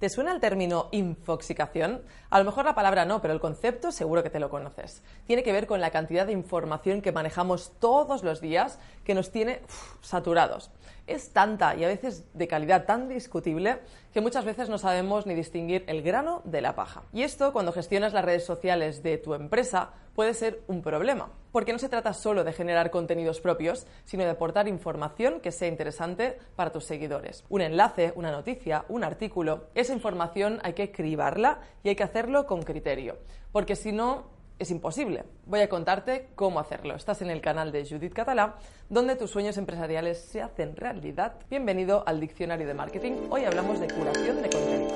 ¿Te suena el término infoxicación? A lo mejor la palabra no, pero el concepto seguro que te lo conoces. Tiene que ver con la cantidad de información que manejamos todos los días que nos tiene saturados. Es tanta y a veces de calidad tan discutible que muchas veces no sabemos ni distinguir el grano de la paja. Y esto, cuando gestionas las redes sociales de tu empresa, puede ser un problema, porque no se trata solo de generar contenidos propios, sino de aportar información que sea interesante para tus seguidores. Un enlace, una noticia, un artículo, esa información hay que cribarla y hay que hacerlo con criterio, porque si no, es imposible. Voy a contarte cómo hacerlo. Estás en el canal de Judith Catalá, donde tus sueños empresariales se hacen realidad. Bienvenido al Diccionario de Marketing. Hoy hablamos de curación de contenido.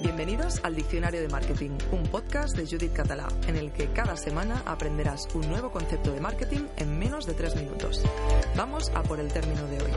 Bienvenidos al Diccionario de Marketing, un podcast de Judith Catalá, en el que cada semana aprenderás un nuevo concepto de marketing en menos de tres minutos. Vamos a por el término de hoy.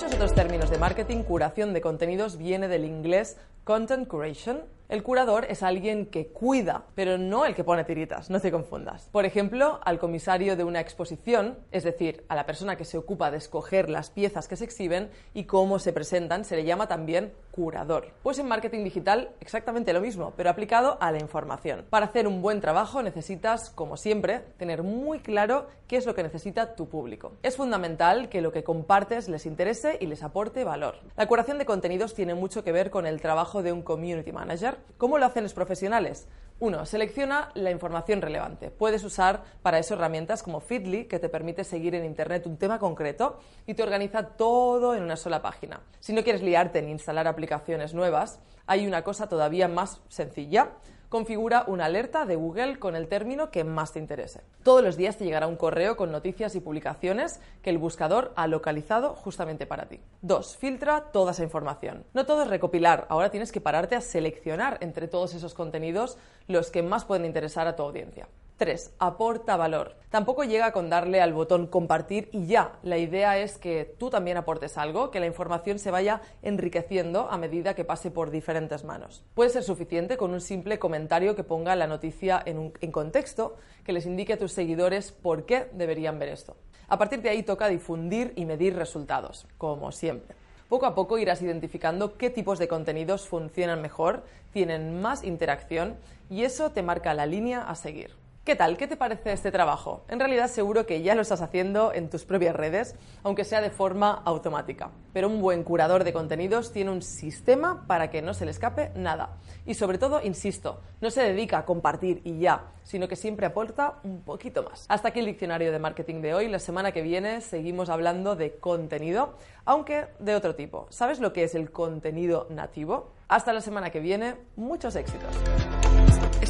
Muchos otros términos de marketing, curación de contenidos viene del inglés content curation, el curador es alguien que cuida, pero no el que pone tiritas, no te confundas. Por ejemplo, al comisario de una exposición, es decir, a la persona que se ocupa de escoger las piezas que se exhiben y cómo se presentan, se le llama también curador. Pues en marketing digital exactamente lo mismo, pero aplicado a la información. Para hacer un buen trabajo necesitas, como siempre, tener muy claro qué es lo que necesita tu público. Es fundamental que lo que compartes les interese y les aporte valor. La curación de contenidos tiene mucho que ver con el trabajo de un community manager ¿Cómo lo hacen los profesionales? Uno, selecciona la información relevante. Puedes usar para eso herramientas como Feedly, que te permite seguir en Internet un tema concreto y te organiza todo en una sola página. Si no quieres liarte en instalar aplicaciones nuevas, hay una cosa todavía más sencilla configura una alerta de Google con el término que más te interese. Todos los días te llegará un correo con noticias y publicaciones que el buscador ha localizado justamente para ti. 2. Filtra toda esa información. No todo es recopilar, ahora tienes que pararte a seleccionar entre todos esos contenidos los que más pueden interesar a tu audiencia. 3. Aporta valor. Tampoco llega con darle al botón compartir y ya. La idea es que tú también aportes algo, que la información se vaya enriqueciendo a medida que pase por diferentes manos. Puede ser suficiente con un simple comentario que ponga la noticia en, en contexto, que les indique a tus seguidores por qué deberían ver esto. A partir de ahí toca difundir y medir resultados, como siempre. Poco a poco irás identificando qué tipos de contenidos funcionan mejor, tienen más interacción y eso te marca la línea a seguir. ¿Qué tal? ¿Qué te parece este trabajo? En realidad seguro que ya lo estás haciendo en tus propias redes, aunque sea de forma automática. Pero un buen curador de contenidos tiene un sistema para que no se le escape nada. Y sobre todo, insisto, no se dedica a compartir y ya, sino que siempre aporta un poquito más. Hasta aquí el diccionario de marketing de hoy. La semana que viene seguimos hablando de contenido, aunque de otro tipo. ¿Sabes lo que es el contenido nativo? Hasta la semana que viene, muchos éxitos.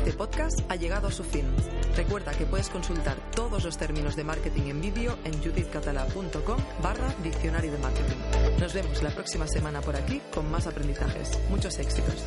Este podcast ha llegado a su fin. Recuerda que puedes consultar todos los términos de marketing en vídeo en judithcatala.com barra diccionario de marketing. Nos vemos la próxima semana por aquí con más aprendizajes. Muchos éxitos.